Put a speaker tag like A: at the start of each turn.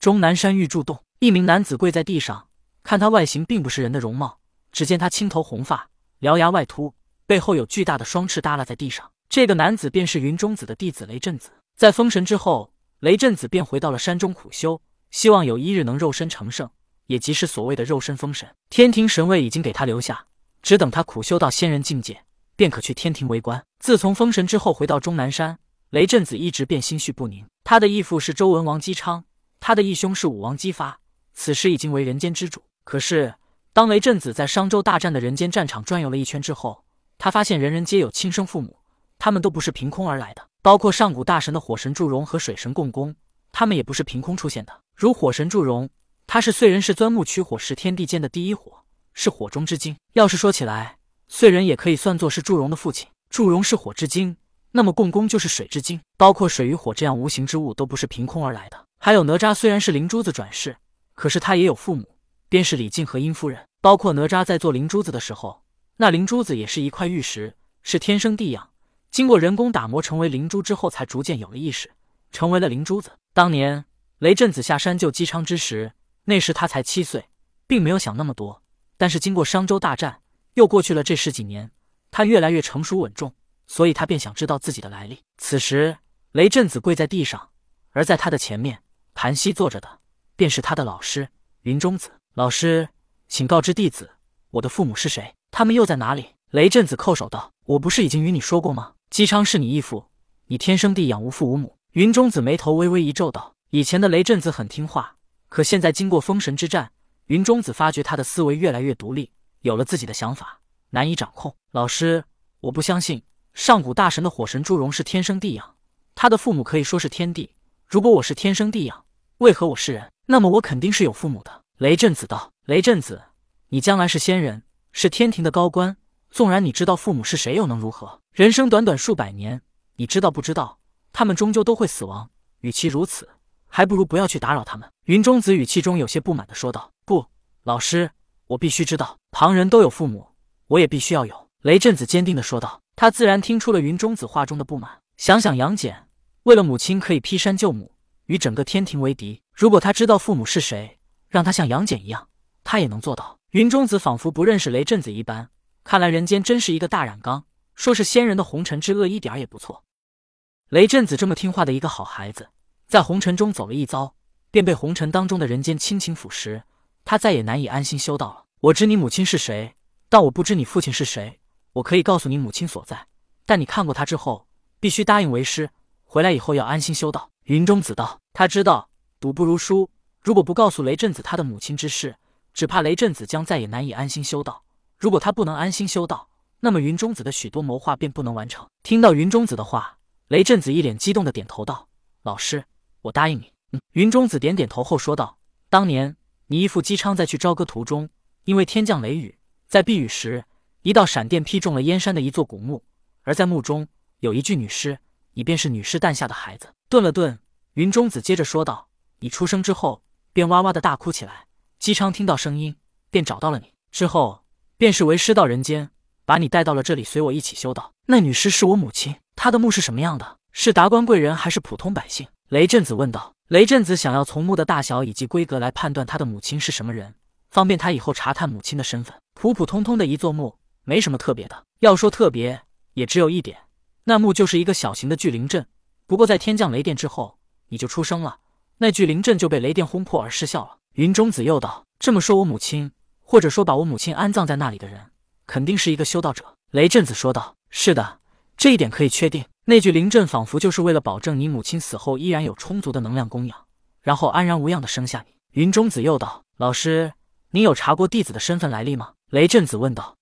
A: 终南山玉柱洞，一名男子跪在地上，看他外形并不是人的容貌。只见他青头红发，獠牙外凸，背后有巨大的双翅耷拉在地上。这个男子便是云中子的弟子雷震子。在封神之后，雷震子便回到了山中苦修，希望有一日能肉身成圣，也即是所谓的肉身封神。天庭神位已经给他留下，只等他苦修到仙人境界，便可去天庭为官。自从封神之后，回到终南山，雷震子一直便心绪不宁。他的义父是周文王姬昌，他的义兄是武王姬发，此时已经为人间之主。可是当雷震子在商周大战的人间战场转悠了一圈之后，他发现人人皆有亲生父母。他们都不是凭空而来的，包括上古大神的火神祝融和水神共工，他们也不是凭空出现的。如火神祝融，他是燧人氏钻木取火时天地间的第一火，是火中之精。要是说起来，燧人也可以算作是祝融的父亲。祝融是火之精，那么共工就是水之精。包括水与火这样无形之物都不是凭空而来的。还有哪吒，虽然是灵珠子转世，可是他也有父母，便是李靖和殷夫人。包括哪吒在做灵珠子的时候，那灵珠子也是一块玉石，是天生地养。经过人工打磨成为灵珠之后，才逐渐有了意识，成为了灵珠子。当年雷震子下山救姬昌之时，那时他才七岁，并没有想那么多。但是经过商周大战，又过去了这十几年，他越来越成熟稳重，所以他便想知道自己的来历。此时，雷震子跪在地上，而在他的前面盘膝坐着的，便是他的老师云中子。老师，请告知弟子，我的父母是谁？他们又在哪里？雷震子叩首道：“我不是已经与你说过吗？”姬昌是你义父，你天生地养，无父无母。云中子眉头微微一皱，道：“以前的雷震子很听话，可现在经过封神之战，云中子发觉他的思维越来越独立，有了自己的想法，难以掌控。老师，我不相信上古大神的火神祝融是天生地养，他的父母可以说是天地。如果我是天生地养，为何我是人？那么我肯定是有父母的。”雷震子道：“雷震子，你将来是仙人，是天庭的高官。”纵然你知道父母是谁，又能如何？人生短短数百年，你知道不知道？他们终究都会死亡。与其如此，还不如不要去打扰他们。云中子语气中有些不满的说道：“不，老师，我必须知道。旁人都有父母，我也必须要有。”雷震子坚定的说道。他自然听出了云中子话中的不满。想想杨戬，为了母亲可以劈山救母，与整个天庭为敌。如果他知道父母是谁，让他像杨戬一样，他也能做到。云中子仿佛不认识雷震子一般。看来人间真是一个大染缸，说是仙人的红尘之恶一点也不错。雷震子这么听话的一个好孩子，在红尘中走了一遭，便被红尘当中的人间亲情腐蚀，他再也难以安心修道了。我知你母亲是谁，但我不知你父亲是谁。我可以告诉你母亲所在，但你看过他之后，必须答应为师，回来以后要安心修道。云中子道：“他知道，赌不如输。如果不告诉雷震子他的母亲之事，只怕雷震子将再也难以安心修道。”如果他不能安心修道，那么云中子的许多谋划便不能完成。听到云中子的话，雷震子一脸激动的点头道：“老师，我答应你。”。云中子点点头后说道：“当年你义父姬昌在去朝歌途中，因为天降雷雨，在避雨时，一道闪电劈中了燕山的一座古墓，而在墓中有一具女尸，你便是女尸诞下的孩子。”顿了顿，云中子接着说道：“你出生之后便哇哇的大哭起来，姬昌听到声音便找到了你，之后。”便是为师到人间，把你带到了这里，随我一起修道。那女尸是我母亲，她的墓是什么样的？是达官贵人还是普通百姓？雷震子问道。雷震子想要从墓的大小以及规格来判断他的母亲是什么人，方便他以后查探母亲的身份。普普通通的一座墓，没什么特别的。要说特别，也只有一点，那墓就是一个小型的聚灵阵。不过在天降雷电之后，你就出生了，那聚灵阵就被雷电轰破而失效了。云中子又道：“这么说，我母亲……”或者说，把我母亲安葬在那里的人，肯定是一个修道者。雷震子说道：“是的，这一点可以确定。那具灵阵仿佛就是为了保证你母亲死后依然有充足的能量供养，然后安然无恙的生下你。”云中子又道：“老师，您有查过弟子的身份来历吗？”雷震子问道：“